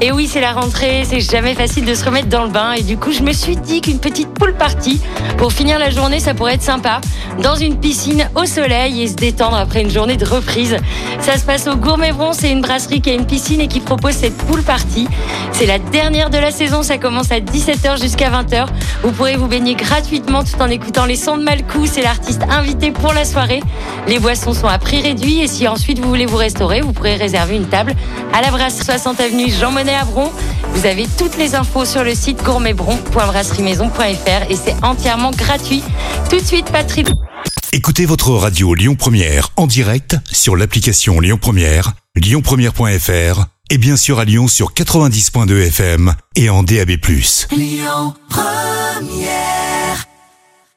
Et oui, c'est la rentrée, c'est jamais facile de se remettre dans le bain. Et du coup, je me suis dit qu'une petite pool party pour finir la journée, ça pourrait être sympa. Dans une piscine au soleil et se détendre après une journée de reprise. Ça se passe au Gourmet Bron, c'est une brasserie qui a une piscine et qui propose cette pool party. C'est la dernière de la saison, ça commence à 17h jusqu'à 20h. Vous pourrez vous baigner gratuitement tout en écoutant les sons de Malcou, c'est l'artiste invité pour la soirée. Les boissons sont à prix réduit et si ensuite vous voulez vous restaurer, vous pourrez réserver une table à la brasserie 60 avenue Jean Monnet à Bron. Vous avez toutes les infos sur le site gourmetbron.brasserie-maison.fr et c'est entièrement gratuit. Tout de suite, Patrick. Écoutez votre radio Lyon Première en direct sur l'application Lyon Première, lyonpremière.fr et bien sûr à Lyon sur 90.2 FM et en DAB+.